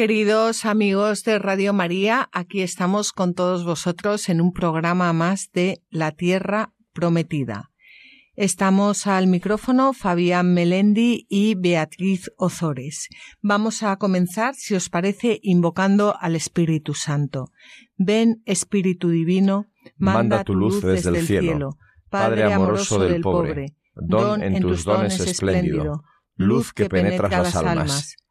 Queridos amigos de Radio María, aquí estamos con todos vosotros en un programa más de La Tierra Prometida. Estamos al micrófono Fabián Melendi y Beatriz Ozores. Vamos a comenzar, si os parece, invocando al Espíritu Santo. Ven, Espíritu Divino, manda, tu luz desde, el cielo. Padre amoroso del pobre, don en tus dones espléndido, luz que penetras las almas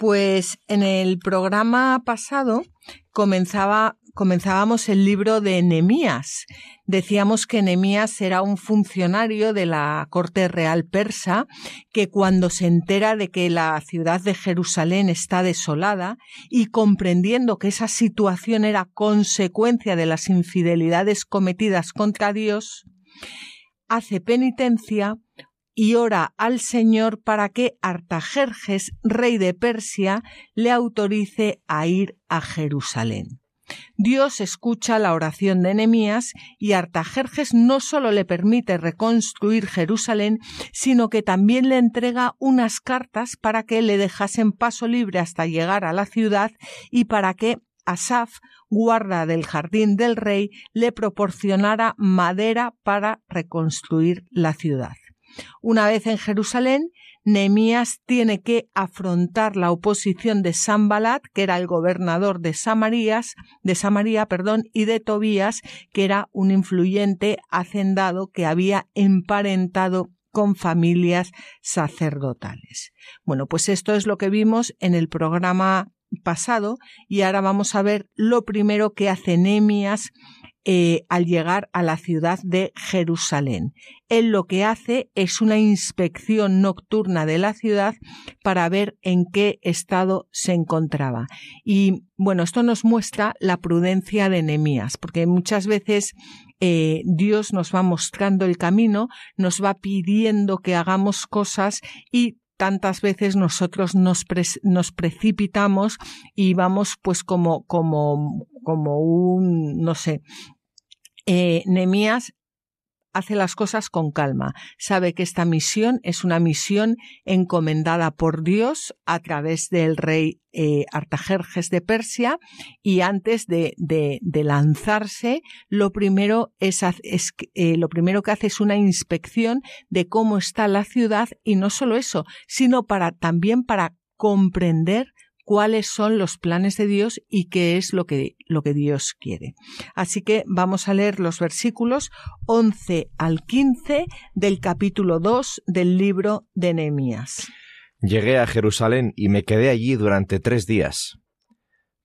Pues en el programa pasado comenzaba, comenzábamos el libro de Nemías. Decíamos que Nemías era un funcionario de la corte real persa que cuando se entera de que la ciudad de Jerusalén está desolada y comprendiendo que esa situación era consecuencia de las infidelidades cometidas contra Dios, hace penitencia, y ora al Señor para que Artajerjes, rey de Persia, le autorice a ir a Jerusalén. Dios escucha la oración de Nehemías y Artajerjes no solo le permite reconstruir Jerusalén, sino que también le entrega unas cartas para que le dejasen paso libre hasta llegar a la ciudad y para que Asaf, guarda del jardín del rey, le proporcionara madera para reconstruir la ciudad. Una vez en Jerusalén, Nehemías tiene que afrontar la oposición de Sambalat, que era el gobernador de Samarías, de Samaria, perdón, y de Tobías, que era un influyente hacendado que había emparentado con familias sacerdotales. Bueno, pues esto es lo que vimos en el programa pasado y ahora vamos a ver lo primero que hace Nehemías eh, al llegar a la ciudad de Jerusalén. Él lo que hace es una inspección nocturna de la ciudad para ver en qué estado se encontraba. Y bueno, esto nos muestra la prudencia de Nehemías, porque muchas veces eh, Dios nos va mostrando el camino, nos va pidiendo que hagamos cosas y tantas veces nosotros nos, nos, precipitamos y vamos pues como, como, como un, no sé, eh, Nemías hace las cosas con calma. Sabe que esta misión es una misión encomendada por Dios a través del rey eh, Artajerjes de Persia y antes de, de, lanzarse, lo primero es, es eh, lo primero que hace es una inspección de cómo está la ciudad y no solo eso, sino para también para comprender cuáles son los planes de Dios y qué es lo que, lo que Dios quiere. Así que vamos a leer los versículos 11 al 15 del capítulo 2 del libro de Nehemías. Llegué a Jerusalén y me quedé allí durante tres días.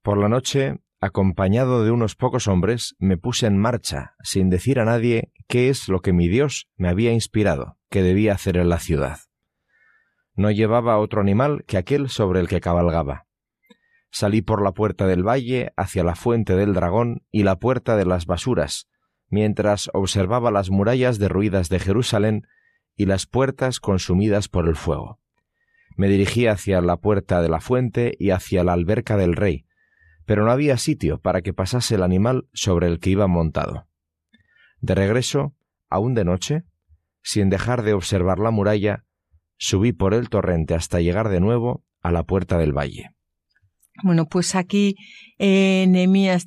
Por la noche, acompañado de unos pocos hombres, me puse en marcha, sin decir a nadie qué es lo que mi Dios me había inspirado, que debía hacer en la ciudad. No llevaba otro animal que aquel sobre el que cabalgaba Salí por la puerta del valle hacia la fuente del dragón y la puerta de las basuras, mientras observaba las murallas derruidas de Jerusalén y las puertas consumidas por el fuego. Me dirigí hacia la puerta de la fuente y hacia la alberca del rey, pero no había sitio para que pasase el animal sobre el que iba montado. De regreso, aún de noche, sin dejar de observar la muralla, subí por el torrente hasta llegar de nuevo a la puerta del valle. Bueno, pues aquí eh,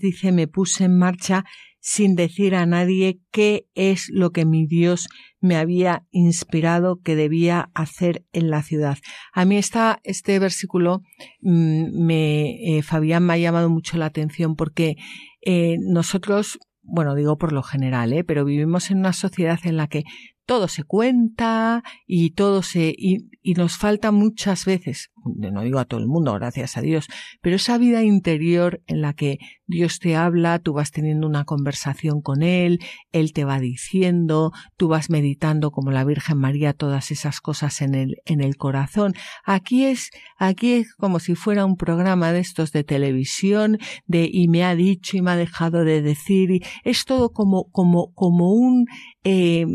dice me puse en marcha sin decir a nadie qué es lo que mi Dios me había inspirado que debía hacer en la ciudad. A mí está este versículo mm, me eh, Fabián me ha llamado mucho la atención porque eh, nosotros bueno, digo por lo general, ¿eh? pero vivimos en una sociedad en la que todo se cuenta y todo se y, nos falta muchas veces, no digo a todo el mundo, gracias a Dios, pero esa vida interior en la que Dios te habla, tú vas teniendo una conversación con él, él te va diciendo, tú vas meditando como la Virgen María todas esas cosas en el en el corazón. Aquí es aquí es como si fuera un programa de estos de televisión de y me ha dicho y me ha dejado de decir y es todo como como como un eh,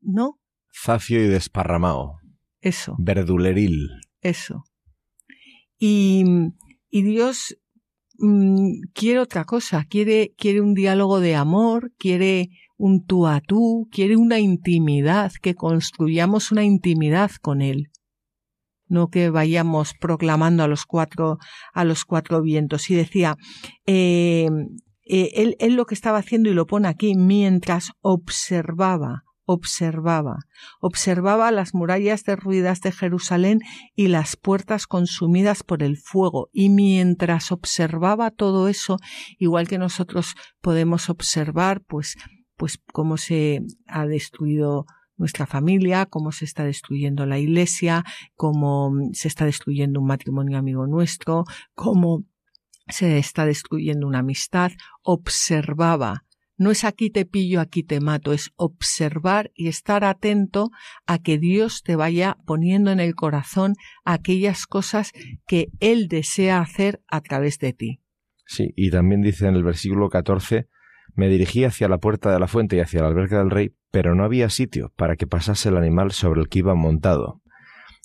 ¿no? Zafio y desparramado. Eso. Verduleril. Eso. Y, y Dios mm, quiere otra cosa, quiere, quiere un diálogo de amor, quiere un tú a tú, quiere una intimidad, que construyamos una intimidad con Él. No que vayamos proclamando a los cuatro, a los cuatro vientos. Y decía, eh, eh, él, él lo que estaba haciendo, y lo pone aquí, mientras observaba observaba, observaba las murallas derruidas de Jerusalén y las puertas consumidas por el fuego, y mientras observaba todo eso, igual que nosotros podemos observar, pues, pues cómo se ha destruido nuestra familia, cómo se está destruyendo la iglesia, cómo se está destruyendo un matrimonio amigo nuestro, cómo se está destruyendo una amistad, observaba no es aquí te pillo, aquí te mato, es observar y estar atento a que Dios te vaya poniendo en el corazón aquellas cosas que Él desea hacer a través de ti. Sí, y también dice en el versículo 14, me dirigí hacia la puerta de la fuente y hacia la alberca del rey, pero no había sitio para que pasase el animal sobre el que iba montado.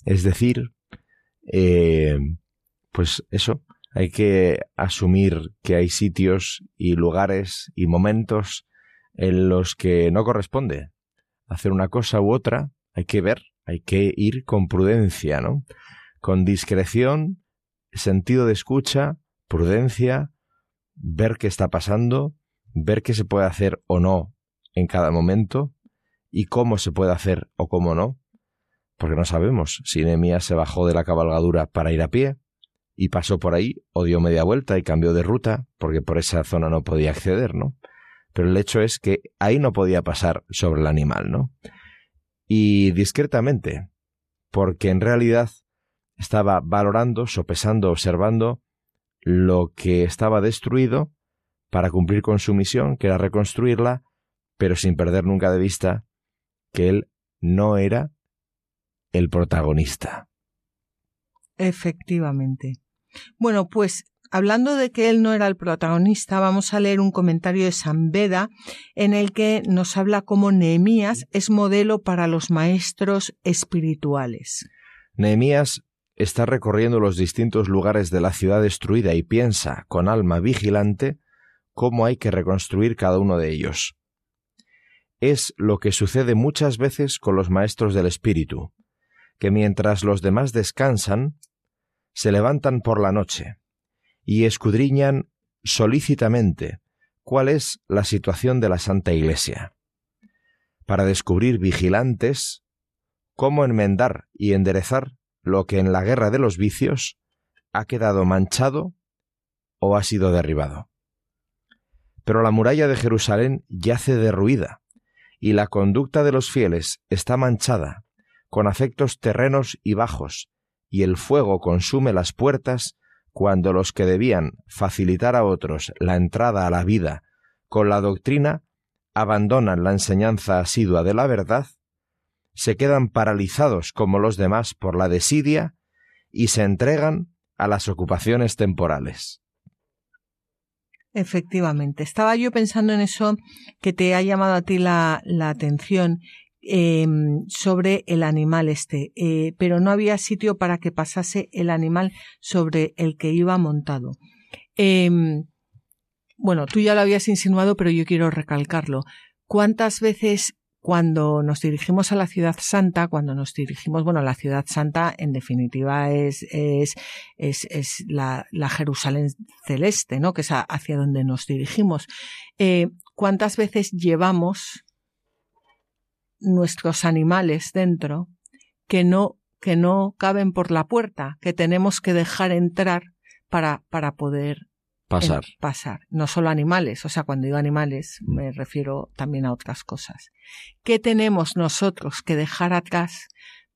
Es decir, eh, pues eso, hay que asumir que hay sitios y lugares y momentos en los que no corresponde hacer una cosa u otra, hay que ver, hay que ir con prudencia, ¿no? Con discreción, sentido de escucha, prudencia, ver qué está pasando, ver qué se puede hacer o no en cada momento y cómo se puede hacer o cómo no, porque no sabemos si Nehemías se bajó de la cabalgadura para ir a pie, y pasó por ahí o dio media vuelta y cambió de ruta, porque por esa zona no podía acceder, ¿no? Pero el hecho es que ahí no podía pasar sobre el animal, ¿no? Y discretamente, porque en realidad estaba valorando, sopesando, observando lo que estaba destruido para cumplir con su misión, que era reconstruirla, pero sin perder nunca de vista que él no era el protagonista. Efectivamente. Bueno, pues hablando de que él no era el protagonista, vamos a leer un comentario de San Beda en el que nos habla cómo Nehemías es modelo para los maestros espirituales. Nehemías está recorriendo los distintos lugares de la ciudad destruida y piensa, con alma vigilante, cómo hay que reconstruir cada uno de ellos. Es lo que sucede muchas veces con los maestros del espíritu, que mientras los demás descansan, se levantan por la noche y escudriñan solícitamente cuál es la situación de la Santa Iglesia, para descubrir vigilantes cómo enmendar y enderezar lo que en la guerra de los vicios ha quedado manchado o ha sido derribado. Pero la muralla de Jerusalén yace derruida, y la conducta de los fieles está manchada, con afectos terrenos y bajos, y el fuego consume las puertas cuando los que debían facilitar a otros la entrada a la vida con la doctrina abandonan la enseñanza asidua de la verdad, se quedan paralizados como los demás por la desidia y se entregan a las ocupaciones temporales. Efectivamente. Estaba yo pensando en eso que te ha llamado a ti la, la atención Em, sobre el animal este, eh, pero no había sitio para que pasase el animal sobre el que iba montado. Em, bueno, tú ya lo habías insinuado, pero yo quiero recalcarlo. ¿Cuántas veces cuando nos dirigimos a la ciudad santa, cuando nos dirigimos, bueno, la ciudad santa en definitiva es, es, es, la, Jerusalén celeste, ¿no? Que es hacia donde nos dirigimos. Eh, ¿Cuántas veces llevamos nuestros animales dentro que no, que no caben por la puerta, que tenemos que dejar entrar para, para poder Pasar. pasar. No solo animales, o sea, cuando digo animales me refiero también a otras cosas. ¿Qué tenemos nosotros que dejar atrás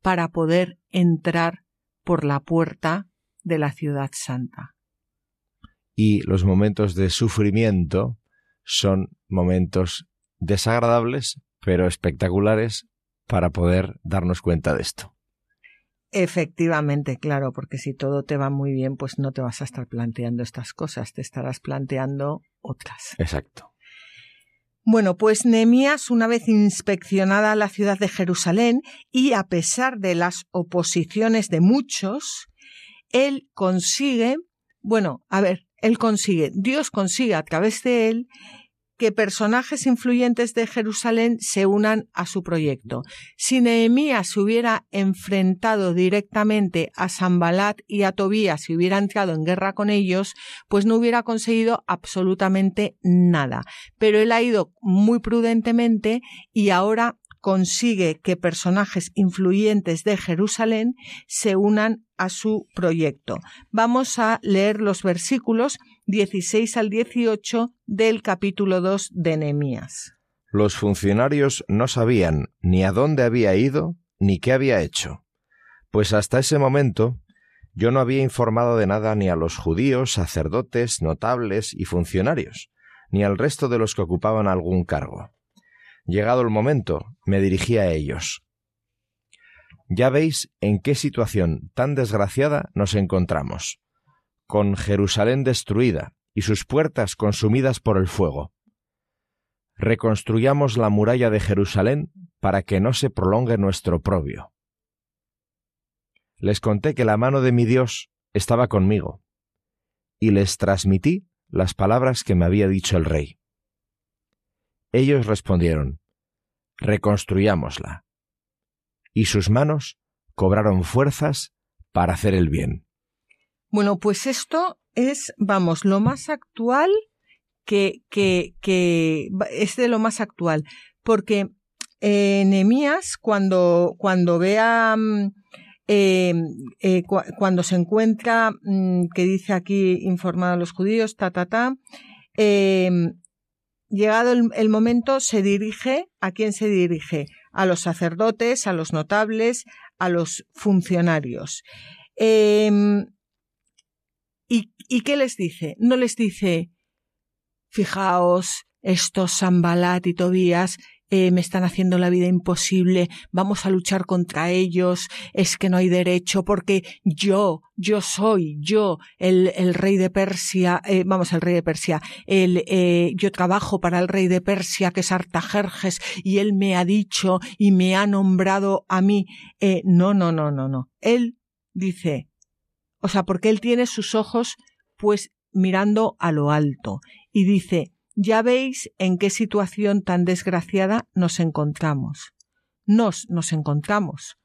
para poder entrar por la puerta de la ciudad santa? Y los momentos de sufrimiento son momentos desagradables, pero espectaculares para poder darnos cuenta de esto. Efectivamente, claro, porque si todo te va muy bien, pues no te vas a estar planteando estas cosas, te estarás planteando otras. Exacto. Bueno, pues Nehemías, una vez inspeccionada la ciudad de Jerusalén y a pesar de las oposiciones de muchos, él consigue, bueno, a ver, él consigue, Dios consigue a través de él que personajes influyentes de Jerusalén se unan a su proyecto. Si Nehemías se hubiera enfrentado directamente a Sambalat y a Tobías y hubiera entrado en guerra con ellos, pues no hubiera conseguido absolutamente nada. Pero él ha ido muy prudentemente y ahora consigue que personajes influyentes de Jerusalén se unan a su proyecto. Vamos a leer los versículos 16 al 18 del capítulo 2 de Nehemías. Los funcionarios no sabían ni a dónde había ido ni qué había hecho, pues hasta ese momento yo no había informado de nada ni a los judíos, sacerdotes, notables y funcionarios, ni al resto de los que ocupaban algún cargo. Llegado el momento, me dirigí a ellos. Ya veis en qué situación tan desgraciada nos encontramos, con Jerusalén destruida y sus puertas consumidas por el fuego. Reconstruyamos la muralla de Jerusalén para que no se prolongue nuestro oprobio. Les conté que la mano de mi Dios estaba conmigo, y les transmití las palabras que me había dicho el rey. Ellos respondieron, Reconstruyámosla. Y sus manos cobraron fuerzas para hacer el bien. Bueno, pues esto es, vamos, lo más actual que, que, que es de lo más actual, porque eh, cuando, cuando vea, mm, eh, eh, cuando se encuentra, mm, que dice aquí informado a los judíos, ta, ta, ta, eh, llegado el, momento, se dirige, ¿a quién se dirige? A los sacerdotes, a los notables, a los funcionarios. Em, ¿y, ¿Y qué les dice? No les dice, fijaos, estos Sambalat y Tobías eh, me están haciendo la vida imposible, vamos a luchar contra ellos, es que no hay derecho porque yo, yo soy, yo, el, el rey de Persia, eh, vamos, el rey de Persia, el, eh, yo trabajo para el rey de Persia que es Artajerjes y él me ha dicho y me ha nombrado a mí. Eh, no, no, no, no, no. Él dice, o sea, porque él tiene sus ojos pues mirando a lo alto y dice, ya veis en qué situación tan desgraciada nos encontramos. Nos nos encontramos.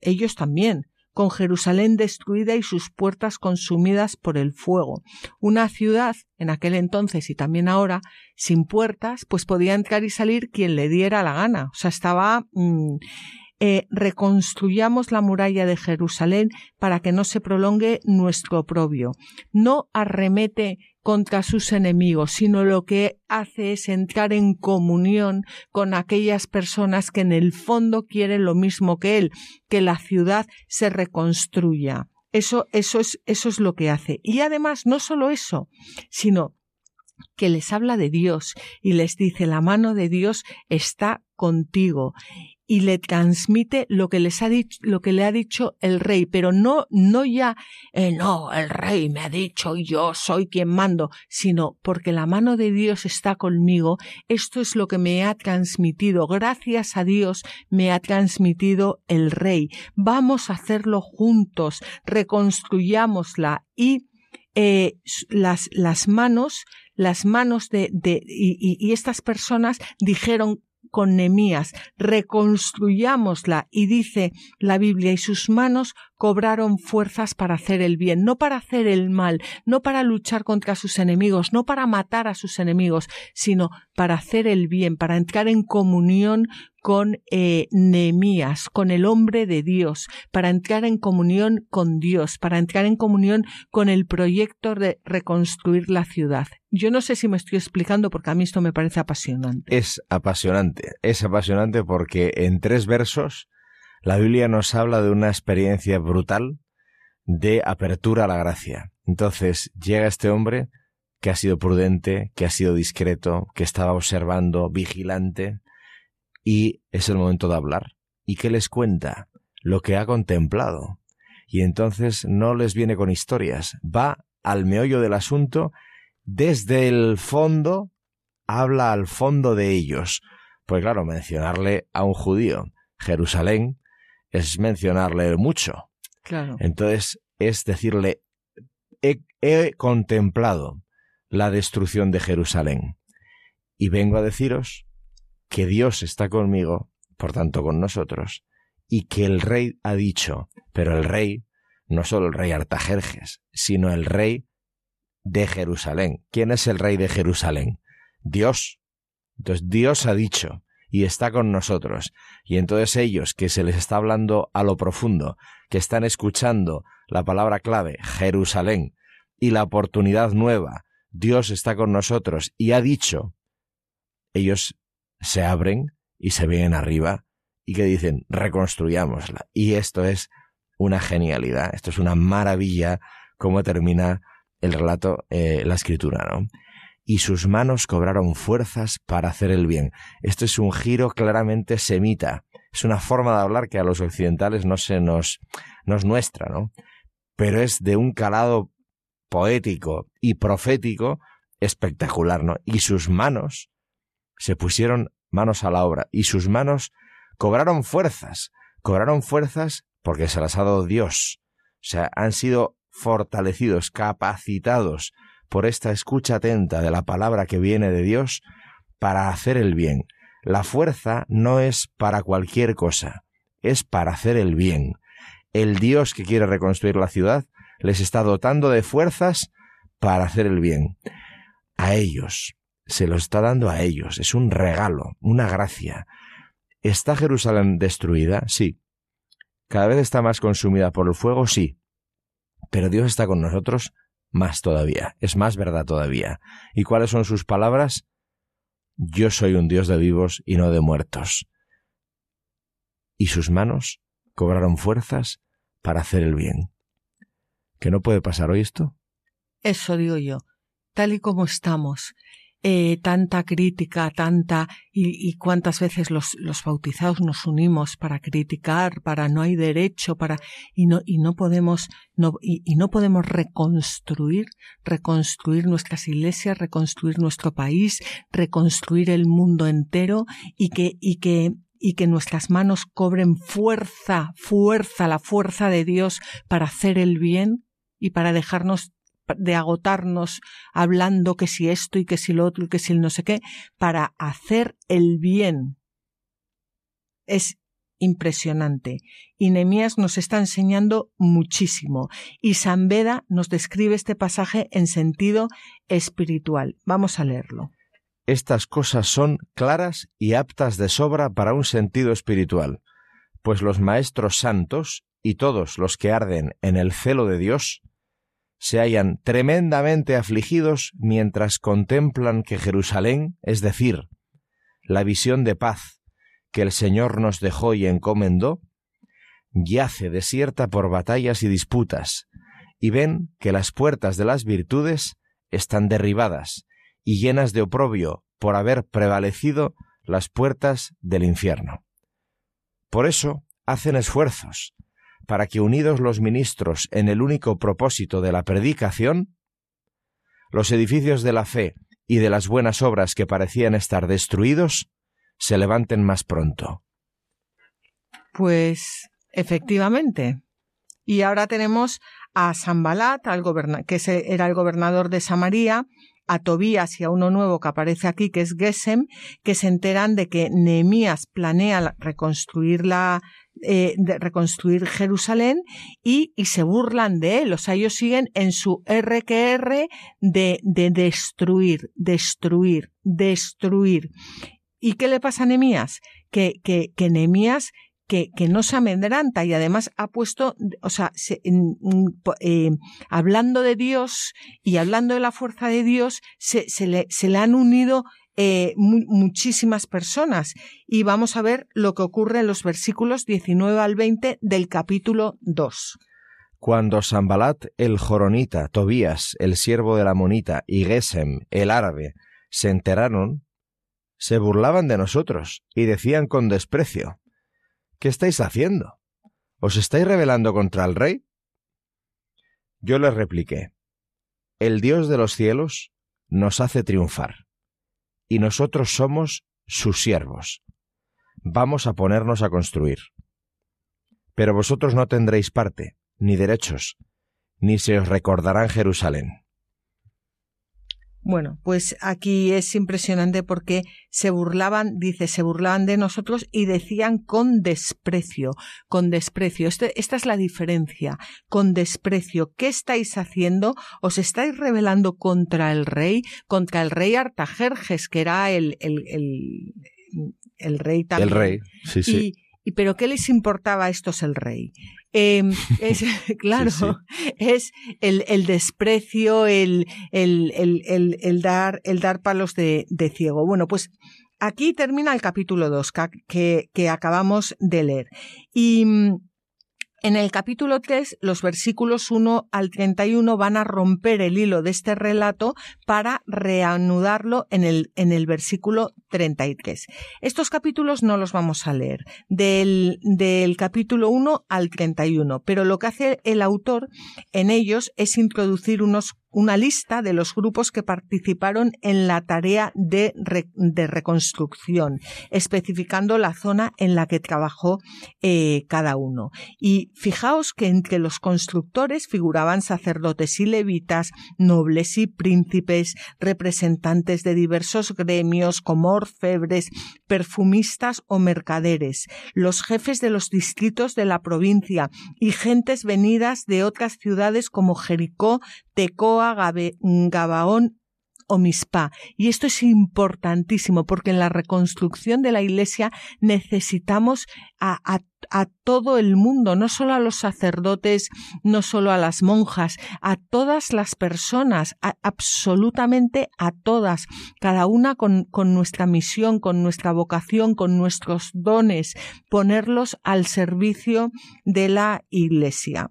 Ellos también, con Jerusalén destruida y sus puertas consumidas por el fuego. Una ciudad, en aquel entonces y también ahora, sin puertas, pues podía entrar y salir quien le diera la gana. O sea, estaba... Mm, eh, reconstruyamos la muralla de Jerusalén para que no se prolongue nuestro oprobio. No arremete contra sus enemigos, sino lo que hace es entrar en comunión con aquellas personas que en el fondo quieren lo mismo que él, que la ciudad se reconstruya. Eso, eso es, eso es lo que hace. Y además, no solo eso, sino que les habla de Dios y les dice la mano de Dios está contigo y le transmite lo que les ha dicho, lo que le ha dicho el rey, pero no, no ya, eh, no, el rey me ha dicho yo soy quien mando, sino porque la mano de Dios está conmigo, esto es lo que me ha transmitido, gracias a Dios me ha transmitido el rey. Vamos a hacerlo juntos, reconstruyámosla y eh, las, las manos, las manos de, de y, y, estas personas dijeron con Nemías, reconstruyámosla. Y dice la Biblia y sus manos cobraron fuerzas para hacer el bien, no para hacer el mal, no para luchar contra sus enemigos, no para matar a sus enemigos, sino para hacer el bien, para entrar en comunión con eh, Nehemías, con el hombre de Dios, para entrar en comunión con Dios, para entrar en comunión con el proyecto de reconstruir la ciudad. Yo no sé si me estoy explicando porque a mí esto me parece apasionante. Es apasionante, es apasionante porque en tres versos la Biblia nos habla de una experiencia brutal de apertura a la gracia. Entonces llega este hombre que ha sido prudente, que ha sido discreto, que estaba observando, vigilante, y es el momento de hablar. ¿Y qué les cuenta? Lo que ha contemplado. Y entonces no les viene con historias, va al meollo del asunto, desde el fondo, habla al fondo de ellos. Pues claro, mencionarle a un judío Jerusalén es mencionarle mucho. Claro. Entonces es decirle, he, he contemplado la destrucción de Jerusalén y vengo a deciros que Dios está conmigo, por tanto con nosotros, y que el rey ha dicho, pero el rey, no solo el rey Artajerjes, sino el rey de Jerusalén. ¿Quién es el rey de Jerusalén? Dios. Entonces Dios ha dicho, y está con nosotros. Y entonces ellos que se les está hablando a lo profundo, que están escuchando la palabra clave, Jerusalén, y la oportunidad nueva, Dios está con nosotros y ha dicho, ellos se abren y se ven arriba y que dicen, reconstruyámosla. Y esto es una genialidad, esto es una maravilla cómo termina el relato, eh, la escritura, ¿no? Y sus manos cobraron fuerzas para hacer el bien. Esto es un giro claramente semita. Es una forma de hablar que a los occidentales no se nos, nos nuestra, ¿no? Pero es de un calado poético y profético espectacular, ¿no? Y sus manos se pusieron manos a la obra y sus manos cobraron fuerzas, cobraron fuerzas porque se las ha dado Dios. O sea, han sido fortalecidos, capacitados por esta escucha atenta de la palabra que viene de Dios para hacer el bien. La fuerza no es para cualquier cosa, es para hacer el bien. El Dios que quiere reconstruir la ciudad les está dotando de fuerzas para hacer el bien. A ellos, se lo está dando a ellos, es un regalo, una gracia. ¿Está Jerusalén destruida? Sí. ¿Cada vez está más consumida por el fuego? Sí. Pero Dios está con nosotros más todavía, es más verdad todavía. ¿Y cuáles son sus palabras? Yo soy un Dios de vivos y no de muertos. Y sus manos cobraron fuerzas para hacer el bien. ¿Que no puede pasar hoy esto? Eso digo yo. Tal y como estamos, eh, tanta crítica, tanta y, cuántas veces los, los, bautizados nos unimos para criticar, para no hay derecho, para y no y no podemos no y, y no podemos reconstruir, reconstruir nuestras iglesias, reconstruir nuestro país, reconstruir el mundo entero y que y que y que nuestras manos cobren fuerza, fuerza, la fuerza de Dios para hacer el bien y para dejarnos de agotarnos hablando que si esto y que si lo otro y que si el no sé qué, para hacer el bien. Es impresionante. Y Nemías nos está enseñando muchísimo. Y San Beda nos describe este pasaje en sentido espiritual. Vamos a leerlo. Estas cosas son claras y aptas de sobra para un sentido espiritual, pues los maestros santos y todos los que arden en el celo de Dios se hallan tremendamente afligidos mientras contemplan que Jerusalén, es decir, la visión de paz que el Señor nos dejó y encomendó, yace desierta por batallas y disputas, y ven que las puertas de las virtudes están derribadas y llenas de oprobio por haber prevalecido las puertas del infierno. Por eso hacen esfuerzos, para que unidos los ministros en el único propósito de la predicación, los edificios de la fe y de las buenas obras que parecían estar destruidos se levanten más pronto. Pues efectivamente. Y ahora tenemos a Sambalat, al que era el gobernador de Samaria, a Tobías y a uno nuevo que aparece aquí, que es Gesem, que se enteran de que Nehemías planea reconstruir la, eh, reconstruir Jerusalén y, y, se burlan de él. O sea, ellos siguen en su RQR de, de destruir, destruir, destruir. ¿Y qué le pasa a Nehemías? Que, que, que Nehemías que, que, no se amedranta y además ha puesto, o sea, eh, hablando de Dios y hablando de la fuerza de Dios, se, se, le, se le, han unido eh, muchísimas personas. Y vamos a ver lo que ocurre en los versículos 19 al 20 del capítulo 2. Cuando Sambalat el Joronita, Tobías el siervo de la Monita y Gesem el árabe se enteraron, se burlaban de nosotros y decían con desprecio, ¿Qué estáis haciendo? ¿Os estáis rebelando contra el rey? Yo les repliqué, El Dios de los cielos nos hace triunfar, y nosotros somos sus siervos. Vamos a ponernos a construir. Pero vosotros no tendréis parte, ni derechos, ni se os recordará en Jerusalén. Bueno, pues aquí es impresionante porque se burlaban, dice, se burlaban de nosotros y decían con desprecio, con desprecio. Este, esta es la diferencia, con desprecio. ¿Qué estáis haciendo? ¿Os estáis rebelando contra el rey, contra el rey Artajerjes, que era el, el, el, rey también? El rey, sí, sí. Y, pero ¿qué les importaba a estos el rey? Em, es, claro, es el, el desprecio, el, el, el, dar, el dar palos de, de, ciego. Bueno, pues aquí termina el capítulo 2 que, que acabamos de leer. Y en el capítulo 3, los versículos 1 al 31 van a romper el hilo de este relato para reanudarlo en el, en el versículo 33. Estos capítulos no los vamos a leer, del, del capítulo 1 al 31, pero lo que hace el autor en ellos es introducir unos una lista de los grupos que participaron en la tarea de, de reconstrucción, especificando la zona en la que trabajó eh, cada uno. Y fijaos que entre los constructores figuraban sacerdotes y levitas, nobles y príncipes, representantes de diversos gremios como orfebres, perfumistas o mercaderes, los jefes de los distritos de la provincia y gentes venidas de otras ciudades como Jericó, Tecoa, Gabaón o Mispa. Y esto es importantísimo porque en la reconstrucción de la iglesia necesitamos a, todo el mundo, no solo a los sacerdotes, no solo a las monjas, a todas las personas, absolutamente a todas, cada una con nuestra misión, con nuestra vocación, con nuestros dones, ponerlos al servicio de la iglesia.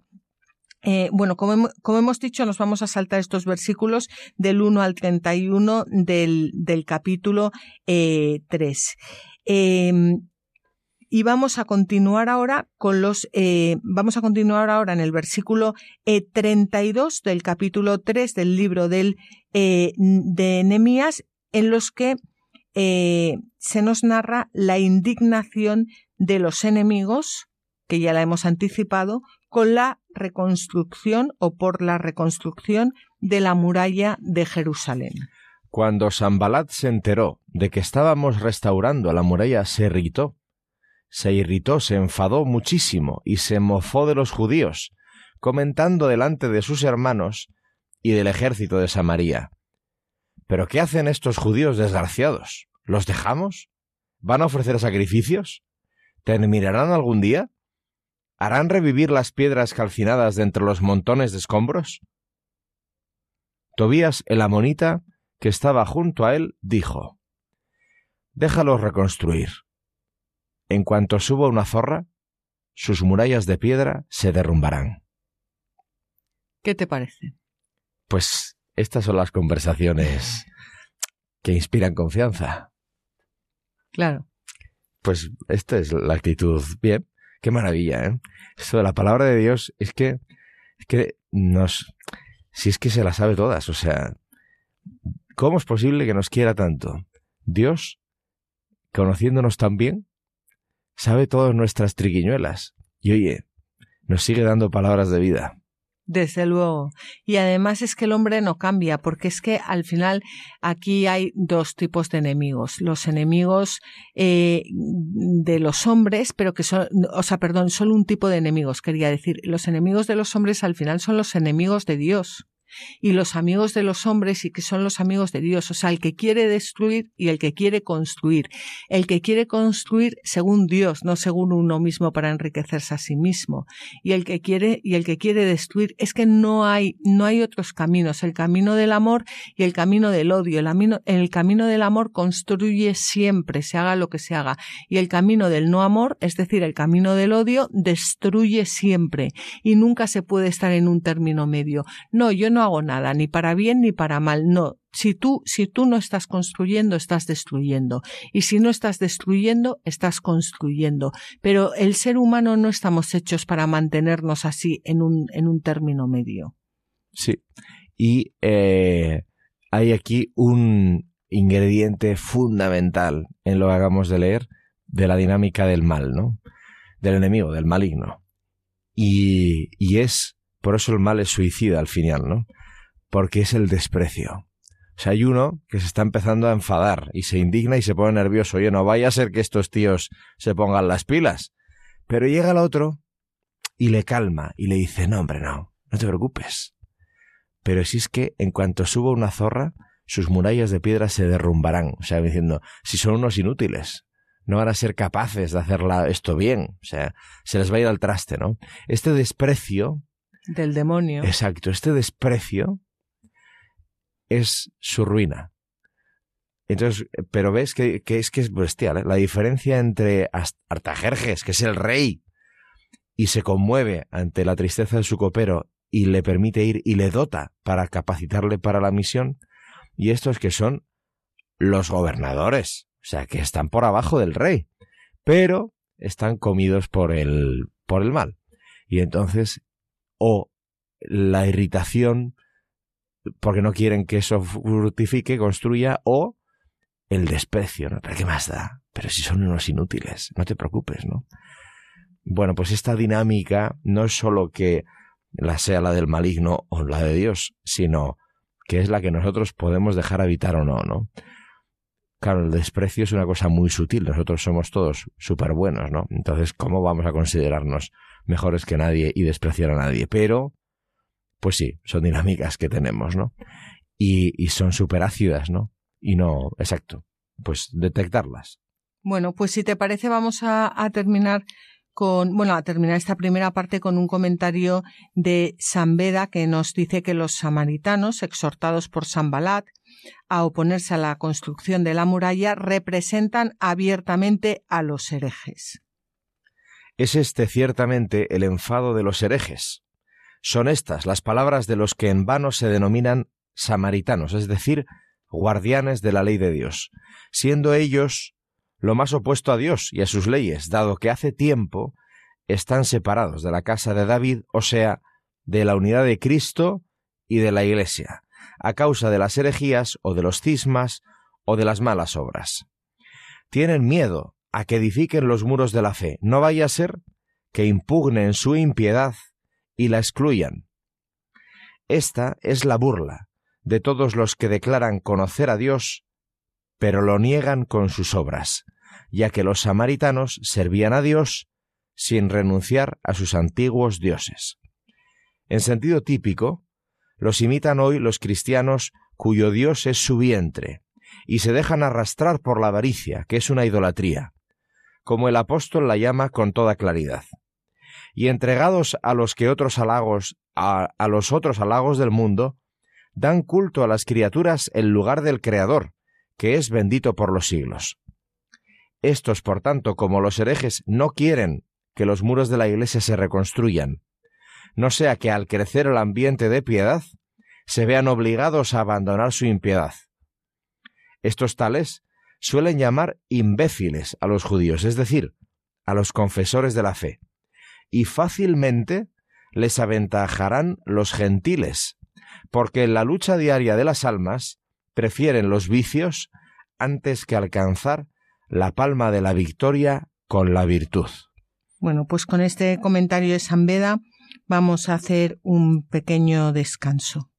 Eh, bueno, como, hemos dicho, nos vamos a saltar estos versículos del 1 al 31 del, del capítulo 3. Eh, em, y vamos a continuar ahora con los, eh, vamos a continuar ahora en el versículo 32 del capítulo 3 del libro del, de Nehemías, en los que se nos narra la indignación de los enemigos, que ya la hemos anticipado, con la reconstrucción o por la reconstrucción de la muralla de Jerusalén. Cuando Sambalat se enteró de que estábamos restaurando la muralla, se irritó. Se irritó, se enfadó muchísimo y se mofó de los judíos, comentando delante de sus hermanos y del ejército de Samaria. ¿Pero qué hacen estos judíos desgraciados? ¿Los dejamos? ¿Van a ofrecer sacrificios? ¿Terminarán algún día? ¿Harán revivir las piedras calcinadas de entre los montones de escombros? Tobías el amonita, que estaba junto a él, dijo Déjalos reconstruir. En cuanto suba una zorra, sus murallas de piedra se derrumbarán. ¿Qué te parece? Pues estas son las conversaciones que inspiran confianza. Claro. Pues esta es la actitud bien. Qué maravilla, ¿eh? Esto de la palabra de Dios es que, es que nos... Si es que se la sabe todas, o sea, ¿cómo es posible que nos quiera tanto? Dios, conociéndonos tan bien, sabe todas nuestras triquiñuelas y oye, nos sigue dando palabras de vida. Desde luego. Y además es que el hombre no cambia, porque es que al final aquí hay dos tipos de enemigos. Los enemigos eh, de los hombres, pero que son, o sea, perdón, solo un tipo de enemigos, quería decir. Los enemigos de los hombres al final son los enemigos de Dios y los amigos de los hombres y que son los amigos de Dios, o sea, el que quiere destruir y el que quiere construir. El que quiere construir según Dios, no según uno mismo para enriquecerse a sí mismo. Y el que quiere y el que quiere destruir es que no hay no hay otros caminos, el camino del amor y el camino del odio. El camino, el camino del amor construye siempre, se haga lo que se haga, y el camino del no amor, es decir, el camino del odio, destruye siempre y nunca se puede estar en un término medio. No, yo no hago nada, ni para bien ni para mal, no. Si tú, si tú no estás construyendo, estás destruyendo. Y si no estás destruyendo, estás construyendo. Pero el ser humano no estamos hechos para mantenernos así en un, en un término medio. Sí. Y eh, hay aquí un ingrediente fundamental en lo que hagamos de leer de la dinámica del mal, ¿no? Del enemigo, del maligno. Y, y es, por eso el mal es suicida al final, ¿no? porque es el desprecio. O sea, hay uno que se está empezando a enfadar y se indigna y se pone nervioso. Oye, no vaya a ser que estos tíos se pongan las pilas. Pero llega el otro y le calma y le dice, no, hombre, no, no te preocupes. Pero si es que en cuanto suba una zorra, sus murallas de piedra se derrumbarán. O sea, diciendo, si son unos inútiles, no van a ser capaces de hacer esto bien. O sea, se les va a ir al traste, ¿no? Este desprecio. Del demonio. Exacto, este desprecio es su ruina. Entonces, pero ves que, es que es bestial. ¿eh? La diferencia entre Artajerjes, que es el rey, y se conmueve ante la tristeza de su copero y le permite ir y le dota para capacitarle para la misión, y estos que son los gobernadores, o sea, que están por abajo del rey, pero están comidos por el, por el mal. Y entonces, o la irritación porque no quieren que eso fructifique, construya, o el desprecio, ¿no? ¿Pero qué más da? Pero si son unos inútiles, no te preocupes, ¿no? Bueno, pues esta dinámica no es solo que la sea la del maligno o la de Dios, sino que es la que nosotros podemos dejar habitar o no, ¿no? Claro, el desprecio es una cosa muy sutil, nosotros somos todos súper buenos, ¿no? Entonces, ¿cómo vamos a considerarnos mejores que nadie y despreciar a nadie? Pero pues sí, son dinámicas que tenemos, ¿no? Y, son súper ácidas, ¿no? Y no, exacto, pues detectarlas. Bueno, pues si te parece vamos a, terminar con, bueno, a terminar esta primera parte con un comentario de San Beda que nos dice que los samaritanos, exhortados por San Balat a oponerse a la construcción de la muralla, representan abiertamente a los herejes. Es este ciertamente el enfado de los herejes, son estas las palabras de los que en vano se denominan samaritanos, es decir, guardianes de la ley de Dios, siendo ellos lo más opuesto a Dios y a sus leyes, dado que hace tiempo están separados de la casa de David, o sea, de la unidad de Cristo y de la Iglesia, a causa de las herejías o de los cismas o de las malas obras. Tienen miedo a que edifiquen los muros de la fe, no vaya a ser que impugnen su impiedad y la excluyan. Esta es la burla de todos los que declaran conocer a Dios, pero lo niegan con sus obras, ya que los samaritanos servían a Dios sin renunciar a sus antiguos dioses. En sentido típico, los imitan hoy los cristianos cuyo Dios es su vientre, y se dejan arrastrar por la avaricia, que es una idolatría, como el apóstol la llama con toda claridad y entregados a los que otros halagos, a, los otros halagos del mundo, dan culto a las criaturas en lugar del Creador, que es bendito por los siglos. Estos, por tanto, como los herejes, no quieren que los muros de la Iglesia se reconstruyan, no sea que al crecer el ambiente de piedad, se vean obligados a abandonar su impiedad. Estos tales suelen llamar imbéciles a los judíos, es decir, a los confesores de la fe y fácilmente les aventajarán los gentiles, porque en la lucha diaria de las almas prefieren los vicios antes que alcanzar la palma de la victoria con la virtud. Bueno, pues con este comentario de San Beda Vamos a hacer un pequeño descanso.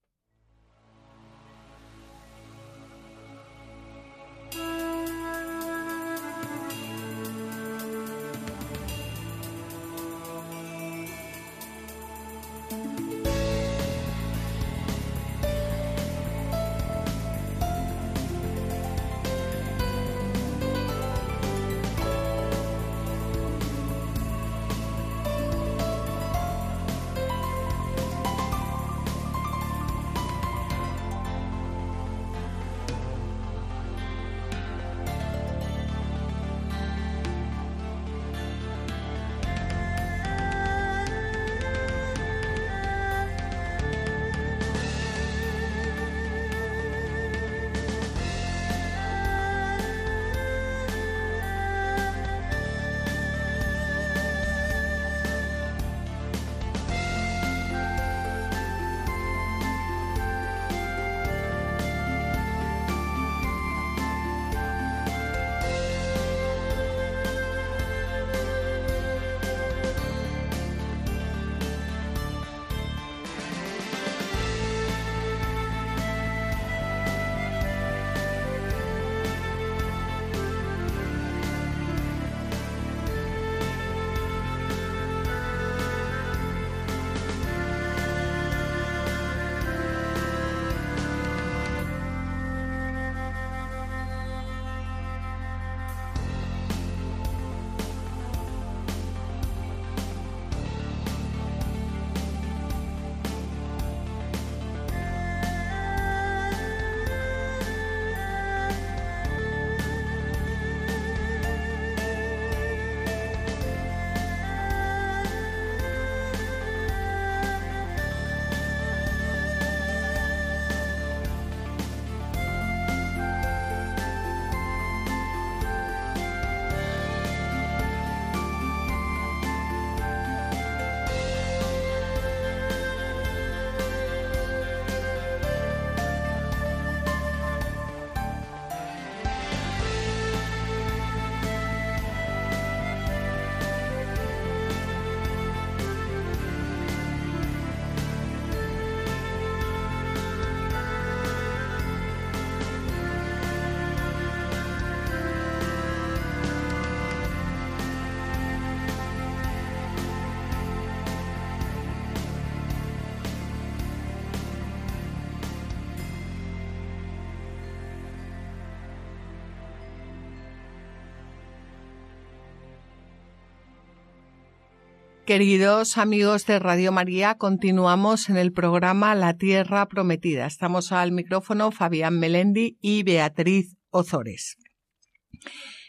Queridos amigos de Radio María, continuamos en el programa La Tierra Prometida. Estamos al micrófono Fabián Melendi y Beatriz Ozores.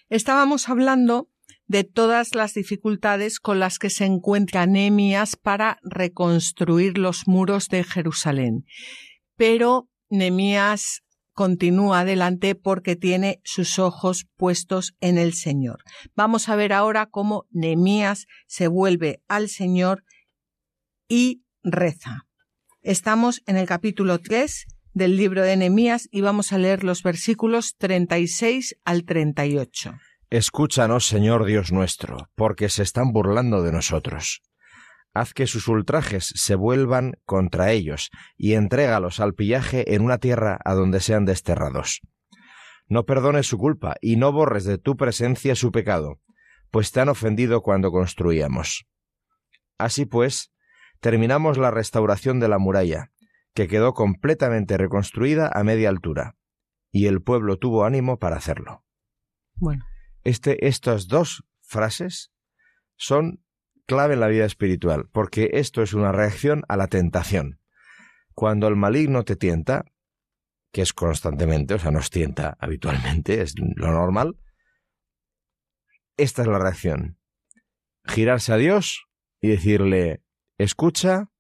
Estábamos hablando de todas las dificultades con las que se encuentra Nehemías para reconstruir los muros de Jerusalén. Pero Nehemías continúa adelante porque tiene sus ojos puestos en el Señor. Vamos a ver ahora cómo Nehemías se vuelve al Señor y reza. Estamos en el capítulo 3 del libro de Nehemías y vamos a leer los versículos 36 al 38. Escúchanos, Señor Dios nuestro, porque se están burlando de nosotros haz que sus ultrajes se vuelvan contra ellos, y entrégalos al pillaje en una tierra a donde sean desterrados. No perdones su culpa, y no borres de tu presencia su pecado, pues te han ofendido cuando construíamos. Así pues, terminamos la restauración de la muralla, que quedó completamente reconstruida a media altura, y el pueblo tuvo ánimo para hacerlo. Bueno. Este, estas dos frases son clave en la vida espiritual, porque esto es una reacción a la tentación. Cuando el maligno te tienta, que es constantemente, o sea, nos tienta habitualmente, es lo normal, esta es la reacción. Girarse a Dios y decirle, escucha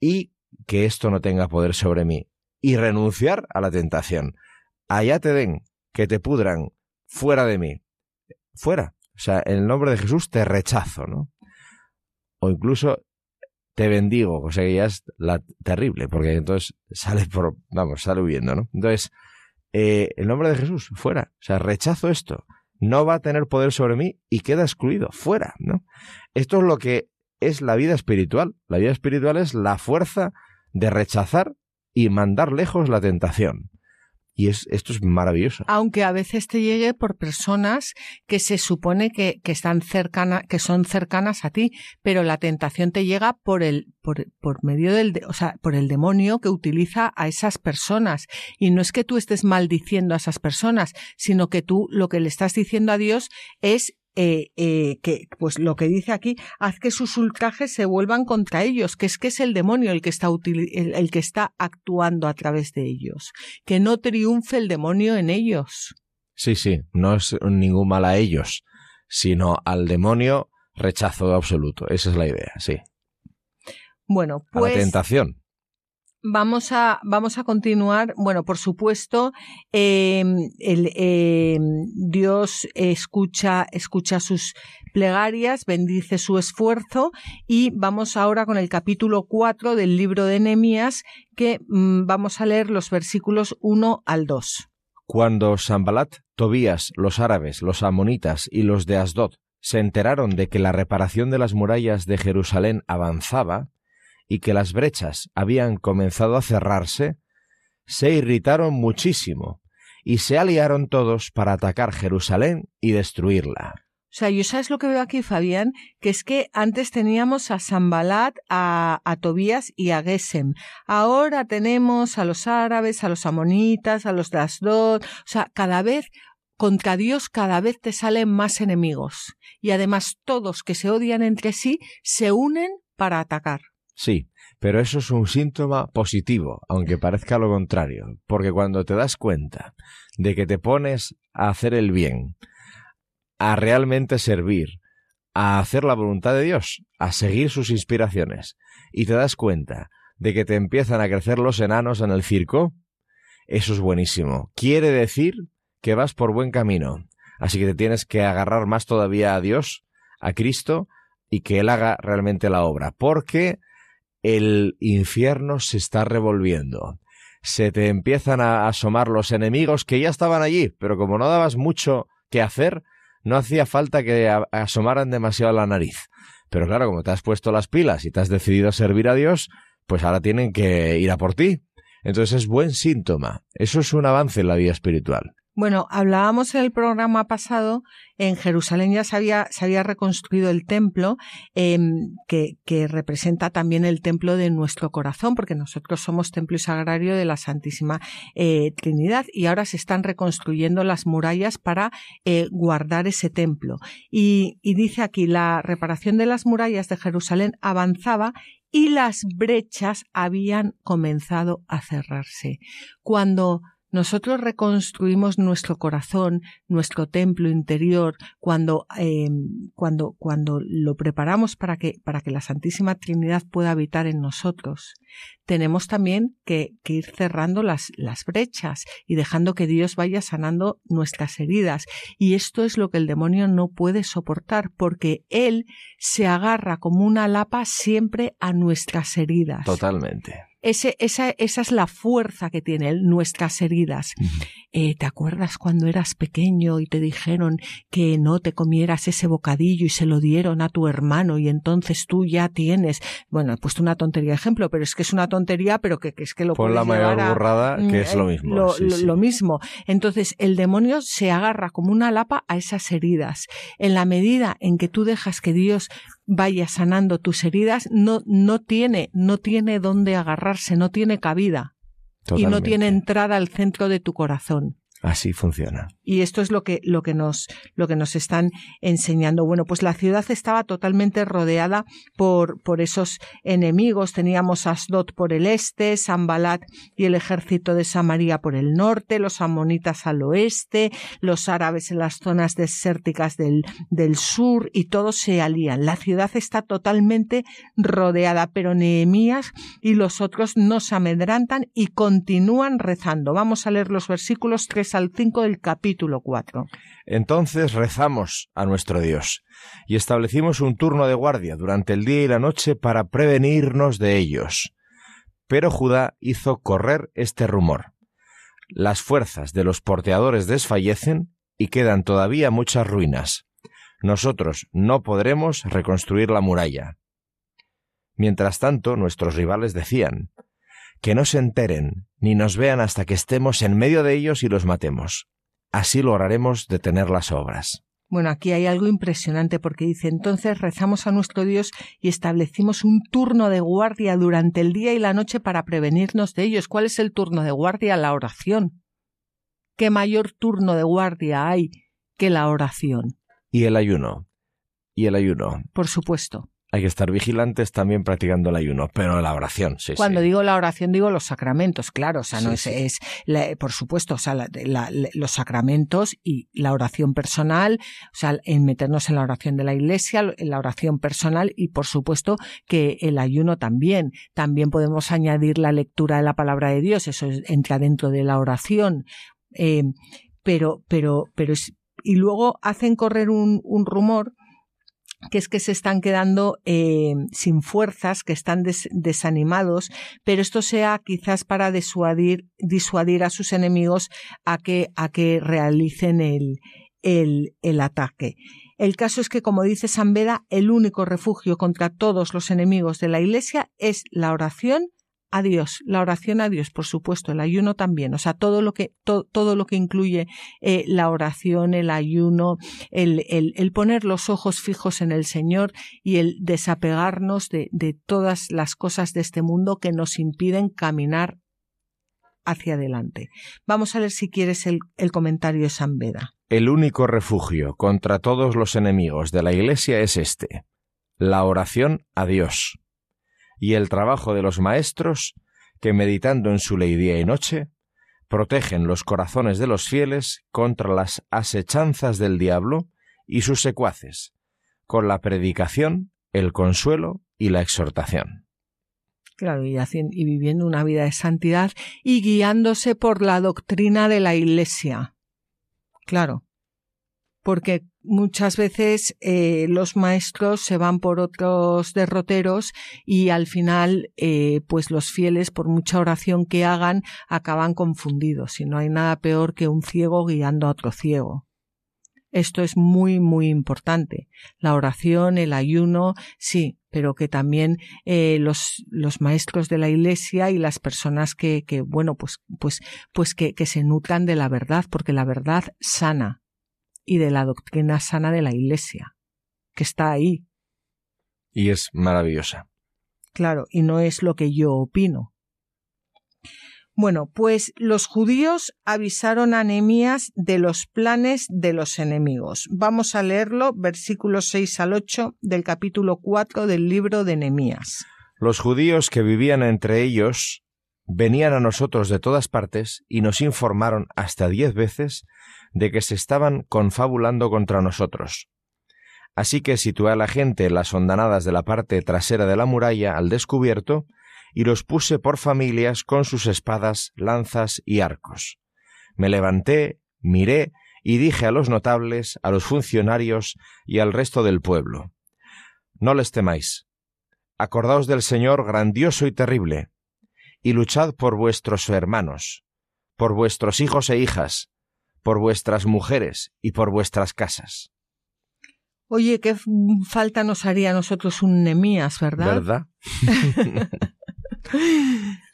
y que esto no tenga poder sobre mí. Y renunciar a la tentación. Allá te den, que te pudran, fuera de mí. Fuera. O sea, en el nombre de Jesús te rechazo, ¿no? O incluso te bendigo, o sea que ya es la terrible, porque entonces sale por, vamos, sale huyendo, ¿no? Entonces, eh, el nombre de Jesús, fuera. O sea, rechazo esto. No va a tener poder sobre mí y queda excluido, fuera, ¿no? Esto es lo que es la vida espiritual. La vida espiritual es la fuerza de rechazar y mandar lejos la tentación. Y es, esto es maravilloso. Aunque a veces te llegue por personas que se supone que, que están cercanas, que son cercanas a ti, pero la tentación te llega por el, por, por medio del, o sea, por el demonio que utiliza a esas personas. Y no es que tú estés maldiciendo a esas personas, sino que tú lo que le estás diciendo a Dios es eh, eh, que, pues lo que dice aquí, haz que sus ultrajes se vuelvan contra ellos, que es que es el demonio el que está el, el, que está actuando a través de ellos, que no triunfe el demonio en ellos. Sí, sí, no es ningún mal a ellos, sino al demonio rechazo absoluto. Esa es la idea, sí. Bueno, A la pues tentación. Vamos a vamos a continuar. Bueno, por supuesto, eh, el, eh, Dios escucha escucha sus plegarias, bendice su esfuerzo y vamos ahora con el capítulo 4 del libro de Nehemías que mm, vamos a leer los versículos 1 al 2. Cuando Sambalat, Tobías, los árabes, los amonitas y los de Asdod se enteraron de que la reparación de las murallas de Jerusalén avanzaba y que las brechas habían comenzado a cerrarse, se irritaron muchísimo y se aliaron todos para atacar Jerusalén y destruirla. O sea, yo sabes lo que veo aquí, Fabián, que es que antes teníamos a Sambalat, a, a Tobías y a Gesem. Ahora tenemos a los árabes, a los amonitas, a los de Asdod. O sea, cada vez, contra Dios, cada vez te salen más enemigos. Y además todos que se odian entre sí se unen para atacar. Sí, pero eso es un síntoma positivo, aunque parezca lo contrario, porque cuando te das cuenta de que te pones a hacer el bien, a realmente servir, a hacer la voluntad de Dios, a seguir sus inspiraciones, y te das cuenta de que te empiezan a crecer los enanos en el circo, eso es buenísimo. Quiere decir que vas por buen camino. Así que te tienes que agarrar más todavía a Dios, a Cristo, y que Él haga realmente la obra. Porque el infierno se está revolviendo. Se te empiezan a asomar los enemigos que ya estaban allí, pero como no dabas mucho que hacer, no hacía falta que asomaran demasiado la nariz. Pero claro, como te has puesto las pilas y te has decidido a servir a Dios, pues ahora tienen que ir a por ti. Entonces es buen síntoma. Eso es un avance en la vida espiritual. Bueno, hablábamos en el programa pasado, en Jerusalén ya se había, se había reconstruido el templo, eh, que, que, representa también el templo de nuestro corazón, porque nosotros somos templo y sagrario de la Santísima eh, Trinidad, y ahora se están reconstruyendo las murallas para eh, guardar ese templo. Y, y dice aquí, la reparación de las murallas de Jerusalén avanzaba y las brechas habían comenzado a cerrarse. Cuando nosotros reconstruimos nuestro corazón, nuestro templo interior, cuando, eh, cuando, cuando lo preparamos para que, para que la Santísima Trinidad pueda habitar en nosotros. Tenemos también que, que ir cerrando las, las brechas y dejando que Dios vaya sanando nuestras heridas. Y esto es lo que el demonio no puede soportar, porque él se agarra como una lapa siempre a nuestras heridas. Totalmente. Ese, esa, esa, es la fuerza que tiene él, nuestras heridas. Uh -huh. eh, ¿Te acuerdas cuando eras pequeño y te dijeron que no te comieras ese bocadillo y se lo dieron a tu hermano y entonces tú ya tienes, bueno, he puesto una tontería de ejemplo, pero es que es una tontería, pero que, que es que lo Por la mayor a, burrada que es lo mismo. Lo, sí, lo, sí. lo mismo. Entonces el demonio se agarra como una lapa a esas heridas. En la medida en que tú dejas que Dios vaya sanando tus heridas, no, no tiene, no tiene dónde agarrarse, no tiene cabida. Totalmente. Y no tiene entrada al centro de tu corazón. Así funciona. Y esto es lo que, lo que nos, lo que nos están enseñando. Bueno, pues la ciudad estaba totalmente rodeada por, por esos enemigos. Teníamos Asdod por el este, Sambalat y el ejército de Samaria por el norte, los amonitas al oeste, los árabes en las zonas desérticas del, del sur y todos se alían. La ciudad está totalmente rodeada, pero Nehemías y los otros no se amedrantan y continúan rezando. Vamos a leer los versículos 3 al 5 del capítulo 4. Entonces rezamos a nuestro Dios y establecimos un turno de guardia durante el día y la noche para prevenirnos de ellos. Pero Judá hizo correr este rumor. Las fuerzas de los porteadores desfallecen y quedan todavía muchas ruinas. Nosotros no podremos reconstruir la muralla. Mientras tanto, nuestros rivales decían, que no se enteren ni nos vean hasta que estemos en medio de ellos y los matemos. Así lograremos detener las obras. Bueno, aquí hay algo impresionante porque dice, entonces rezamos a nuestro Dios y establecimos un turno de guardia durante el día y la noche para prevenirnos de ellos. ¿Cuál es el turno de guardia? La oración. ¿Qué mayor turno de guardia hay que la oración? Y el ayuno. Y el ayuno. Por supuesto hay que estar vigilantes también practicando el ayuno, pero la oración, sí. Cuando digo la oración digo los sacramentos, claro, o sea, no es, es por supuesto, o sea, los sacramentos y la oración personal, o sea, en meternos en la oración de la iglesia, en la oración personal y por supuesto que el ayuno también. También podemos añadir la lectura de la palabra de Dios, eso entra dentro de la oración. Eh, pero, pero, pero es, y luego hacen correr un, un rumor que es que se están quedando eh, sin fuerzas, que están desanimados, pero esto sea quizás para disuadir, a sus enemigos a que, a que realicen el, el, el ataque. El caso es que, como dice San Beda, el único refugio contra todos los enemigos de la Iglesia es la oración a Dios, la oración a Dios, por supuesto, el ayuno también, o sea, todo lo que, todo lo que incluye eh, la oración, el ayuno, el, el, el, poner los ojos fijos en el Señor y el desapegarnos de, de todas las cosas de este mundo que nos impiden caminar hacia adelante. Vamos a ver si quieres el, el comentario de San Beda. El único refugio contra todos los enemigos de la Iglesia es este, la oración a Dios y el trabajo de los maestros, que meditando en su ley día y noche, protegen los corazones de los fieles contra las asechanzas del diablo y sus secuaces, con la predicación, el consuelo y la exhortación. Claro, y, y viviendo una vida de santidad y guiándose por la doctrina de la Iglesia. Claro, porque muchas veces eh, los maestros se van por otros derroteros y al final eh, pues los fieles por mucha oración que hagan acaban confundidos y no hay nada peor que un ciego guiando a otro ciego. Esto es muy, muy importante. La oración, el ayuno, sí, pero que también eh, los, los maestros de la iglesia y las personas que, que bueno, pues, pues, pues que, que se nutran de la verdad, porque la verdad sana y de la doctrina sana de la Iglesia, que está ahí. Y es maravillosa. Claro, y no es lo que yo opino. Bueno, pues los judíos avisaron a Nehemías de los planes de los enemigos. Vamos a leerlo, versículos 6 al 8 del capítulo 4 del libro de Nehemías. Los judíos que vivían entre ellos venían a nosotros de todas partes y nos informaron hasta diez veces de que se estaban confabulando contra nosotros. Así que situé a la gente en las hondanadas de la parte trasera de la muralla al descubierto y los puse por familias con sus espadas, lanzas y arcos. Me levanté, miré y dije a los notables, a los funcionarios y al resto del pueblo No les temáis. Acordaos del Señor grandioso y terrible, y luchad por vuestros hermanos, por vuestros hijos e hijas, por vuestras mujeres y por vuestras casas. Oye, qué falta nos haría a nosotros un Nemías, ¿verdad? ¿Verdad?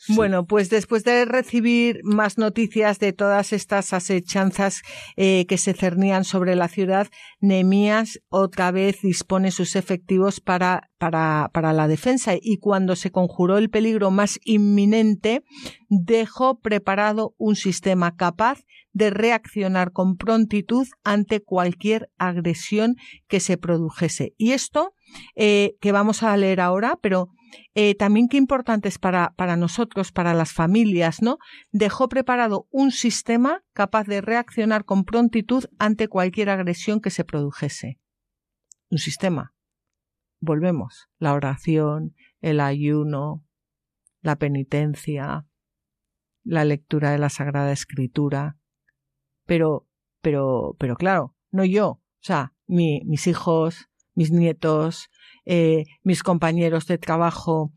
Bueno, pues después de recibir más noticias de todas estas asechanzas eh, que se cernían sobre la ciudad, Nemías otra vez dispone sus efectivos para, para, para la defensa y cuando se conjuró el peligro más inminente, dejó preparado un sistema capaz de reaccionar con prontitud ante cualquier agresión que se produjese. Y esto eh, que vamos a leer ahora, pero eh, también qué importante es para, para nosotros, para las familias, ¿no? Dejó preparado un sistema capaz de reaccionar con prontitud ante cualquier agresión que se produjese. Un sistema. Volvemos. La oración, el ayuno, la penitencia, la lectura de la Sagrada Escritura. Pero, pero, pero claro, no yo. O sea, mis hijos, mis nietos, eh, mis compañeros de trabajo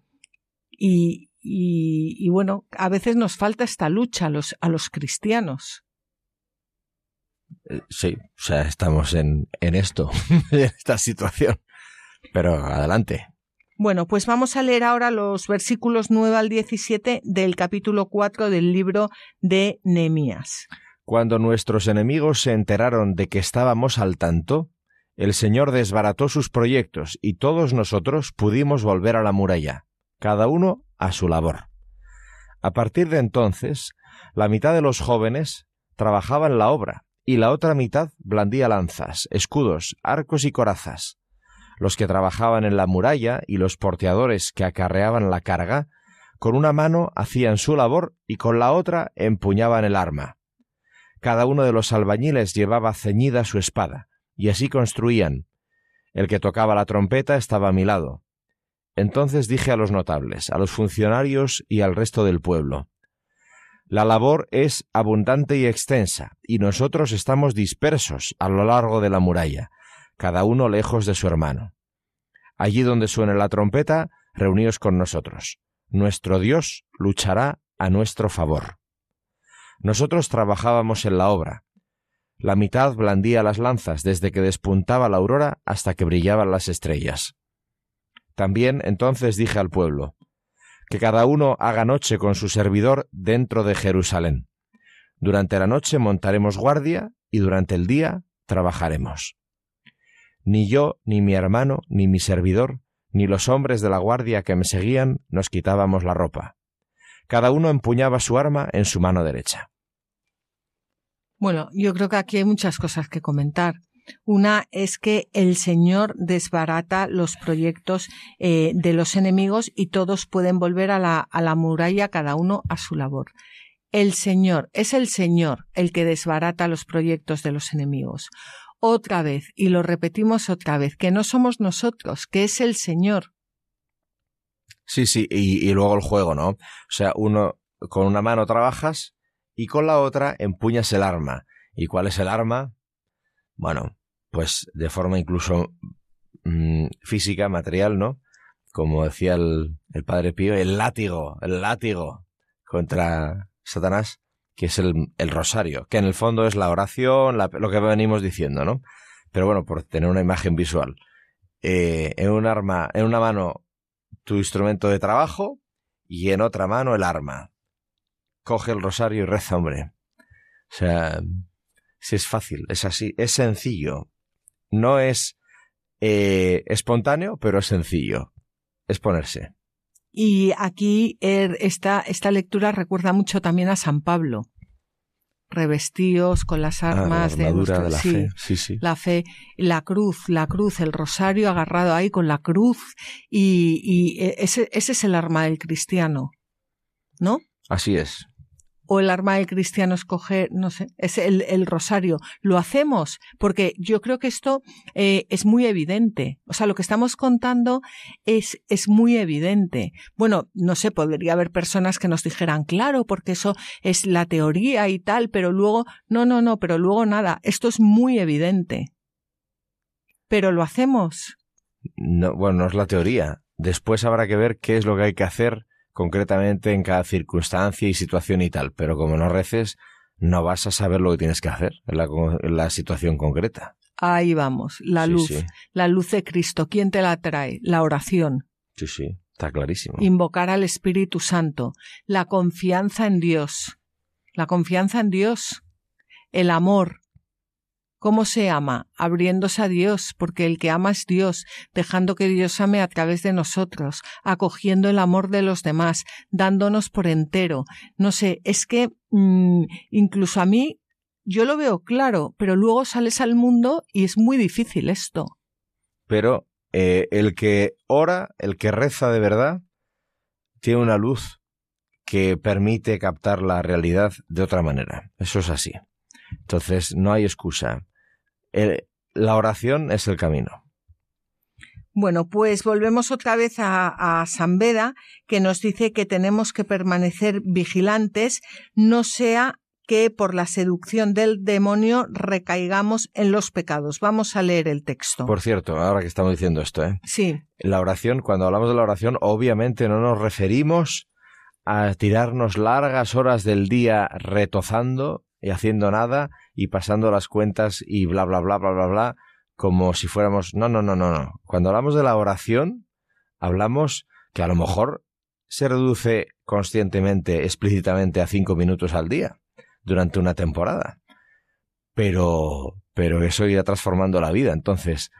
y, y, bueno, a veces nos falta esta lucha a los, a los cristianos. Eh, sí, o sea, estamos en, en esto, en esta situación. Pero adelante. Bueno, pues vamos a leer ahora los versículos 9 al 17 del capítulo 4 del libro de Nehemías. Cuando nuestros enemigos se enteraron de que estábamos al tanto, el Señor desbarató sus proyectos y todos nosotros pudimos volver a la muralla, cada uno a su labor. A partir de entonces, la mitad de los jóvenes trabajaba en la obra y la otra mitad blandía lanzas, escudos, arcos y corazas los que trabajaban en la muralla y los porteadores que acarreaban la carga, con una mano hacían su labor y con la otra empuñaban el arma. Cada uno de los albañiles llevaba ceñida su espada, y así construían. El que tocaba la trompeta estaba a mi lado. Entonces dije a los notables, a los funcionarios y al resto del pueblo, La labor es abundante y extensa, y nosotros estamos dispersos a lo largo de la muralla cada uno lejos de su hermano. Allí donde suene la trompeta, reuníos con nosotros. Nuestro Dios luchará a nuestro favor. Nosotros trabajábamos en la obra. La mitad blandía las lanzas desde que despuntaba la aurora hasta que brillaban las estrellas. También entonces dije al pueblo, que cada uno haga noche con su servidor dentro de Jerusalén. Durante la noche montaremos guardia y durante el día trabajaremos. Ni yo, ni mi hermano, ni mi servidor, ni los hombres de la guardia que me seguían nos quitábamos la ropa. Cada uno empuñaba su arma en su mano derecha. Bueno, yo creo que aquí hay muchas cosas que comentar. Una es que el Señor desbarata los proyectos eh, de los enemigos y todos pueden volver a la, a la muralla, cada uno a su labor. El Señor, es el Señor el que desbarata los proyectos de los enemigos otra vez y lo repetimos otra vez, que no somos nosotros, que es el Señor. Sí, sí, y, luego el juego, ¿no? O sea, uno con una mano trabajas y con la otra empuñas el arma. ¿Y cuál es el arma? Bueno, pues de forma incluso mm, física, material, ¿no? Como decía el, el padre Pío, el látigo, el látigo contra Satanás que es el, rosario, que en el fondo es la oración, lo que venimos diciendo, ¿no? Pero bueno, por tener una imagen visual. Eh, en un arma, en una mano tu instrumento de trabajo y en otra mano el arma. Coge el rosario y reza, hombre. O sea, si es fácil, es así, es sencillo. No es eh, espontáneo, pero es sencillo. Es ponerse. Y aquí er, esta, esta lectura recuerda mucho también a San Pablo. Revestidos con las ah, armas de, la fe. Sí, sí. La fe, la cruz, la cruz, el rosario agarrado ahí con la cruz y, y e, ese, ese es el arma del cristiano. ¿No? Así es o el arma del cristiano escoger, no sé, es el, el rosario. Lo hacemos porque yo creo que esto eh, es muy evidente. O sea, lo que estamos contando es, es muy evidente. Bueno, no sé, podría haber personas que nos dijeran, claro, porque eso es la teoría y tal, pero luego, no, no, no, pero luego nada. Esto es muy evidente. Pero lo hacemos. No, bueno, no es la teoría. Después habrá que ver qué es lo que hay que hacer concretamente en cada circunstancia y situación y tal, pero como no reces, no vas a saber lo que tienes que hacer en la, situación concreta. Ahí vamos, la luz, la luz de Cristo. ¿Quién te la trae? La oración. Sí, sí, está clarísimo. Invocar al Espíritu Santo, la confianza en Dios, la confianza en Dios, el amor, ¿Cómo se ama? Abriéndose a Dios, porque el que ama es Dios, dejando que Dios ame a través de nosotros, acogiendo el amor de los demás, dándonos por entero. No sé, es que mm, incluso a mí yo lo veo claro, pero luego sales al mundo y es muy difícil esto. Pero eh, el que ora, el que reza de verdad, tiene una luz que permite captar la realidad de otra manera. Eso es así. Entonces, no hay excusa la oración es el camino. Bueno, pues volvemos otra vez a, San Beda, que nos dice que tenemos que permanecer vigilantes, no sea que por la seducción del demonio recaigamos en los pecados. Vamos a leer el texto. Por cierto, ahora que estamos diciendo esto, ¿eh? Sí. La oración, cuando hablamos de la oración, obviamente no nos referimos a tirarnos largas horas del día retozando y haciendo nada y pasando las cuentas y bla, bla, bla, bla, bla, bla, como si fuéramos... No, no, no, no, no. Cuando hablamos de la oración, hablamos que a lo mejor se reduce conscientemente, explícitamente a cinco minutos al día durante una temporada. Pero, pero eso irá transformando la vida. Entonces,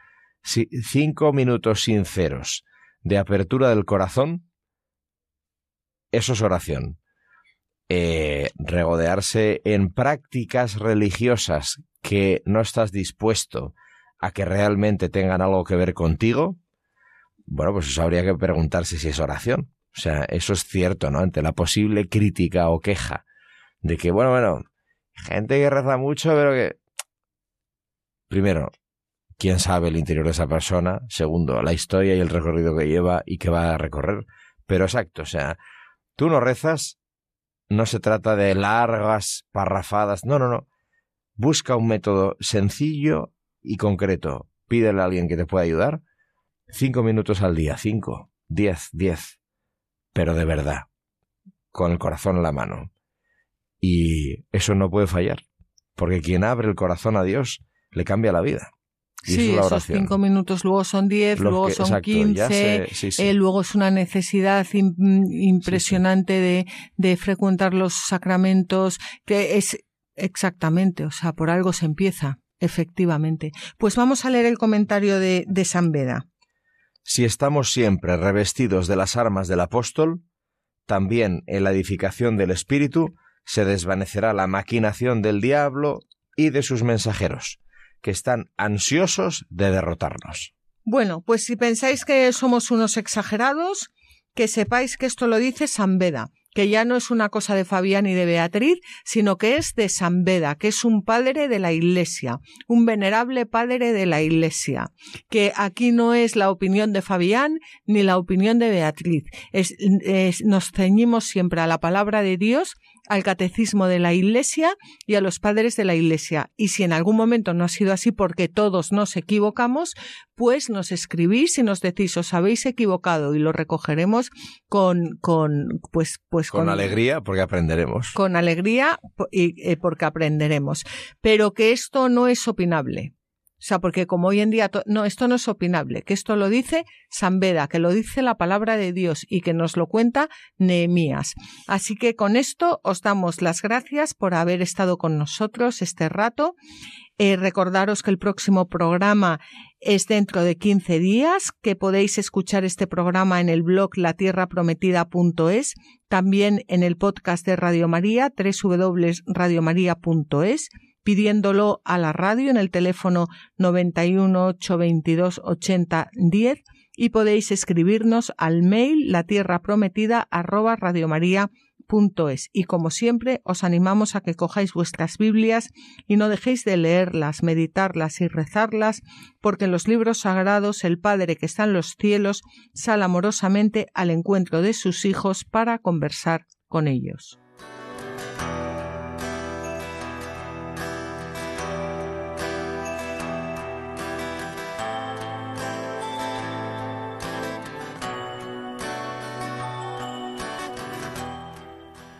si cinco minutos sinceros de apertura del corazón, eso es oración. Eh, regodearse en prácticas religiosas que no estás dispuesto a que realmente tengan algo que ver contigo, bueno, pues eso habría que preguntarse si es oración. O sea, eso es cierto, ¿no? Ante la posible crítica o queja de que, bueno, bueno, gente que reza mucho, pero que... Primero, ¿quién sabe el interior de esa persona? Segundo, la historia y el recorrido que lleva y que va a recorrer. Pero exacto, o sea, tú no rezas, no se trata de largas parrafadas, no, no, no. Busca un método sencillo y concreto. Pídele a alguien que te pueda ayudar. Cinco minutos al día, cinco, diez, diez. Pero de verdad, con el corazón en la mano. Y eso no puede fallar, porque quien abre el corazón a Dios le cambia la vida. Y sí, es esos cinco minutos, luego son diez, Los luego que- son exacto, quince, sé, sí, sí. eh, luego es una necesidad im- impresionante De, de frecuentar los sacramentos, que es exactamente, o sea, por algo se empieza, efectivamente. Pues vamos a leer el comentario de, de San Beda. Si estamos siempre revestidos de las armas del apóstol, también en la edificación del Espíritu se desvanecerá la maquinación del diablo y de sus mensajeros, que están ansiosos de derrotarnos. Bueno, pues si pensáis que somos unos exagerados, que sepáis que esto lo dice San Beda, que ya no es una cosa de Fabián y de Beatriz, sino que es de San Beda, que es un padre de la Iglesia, un venerable padre de la Iglesia, que aquí no es la opinión de Fabián ni la opinión de Beatriz. Nos ceñimos siempre a la palabra de Dios, al catecismo de la Iglesia y a los padres de la Iglesia. Y si en algún momento no ha sido así porque todos nos equivocamos, pues nos escribís y nos decís os habéis equivocado y lo recogeremos con, con pues, pues Con, alegría, porque aprenderemos. con alegría y, eh, porque aprenderemos. Pero que esto no es opinable. O sea, porque como hoy en día, no, esto no es opinable, que esto lo dice San Beda, que lo dice la palabra de Dios y que nos lo cuenta Nehemías. Así que con esto os damos las gracias por haber estado con nosotros este rato. Eh, recordaros que el próximo programa es dentro de 15 días, que podéis escuchar este programa en el blog latierraprometida.es, también en el podcast de Radio María, www.radiomaria.es, pidiéndolo a la radio en el teléfono 91 822 80 10 y podéis escribirnos al mail latierraprometida arroba radiomaria.es. Y como siempre, os animamos a que cojáis vuestras Biblias y no dejéis de leerlas, meditarlas y rezarlas, porque en los libros sagrados el Padre que está en los cielos sale amorosamente al encuentro de sus hijos para conversar con ellos.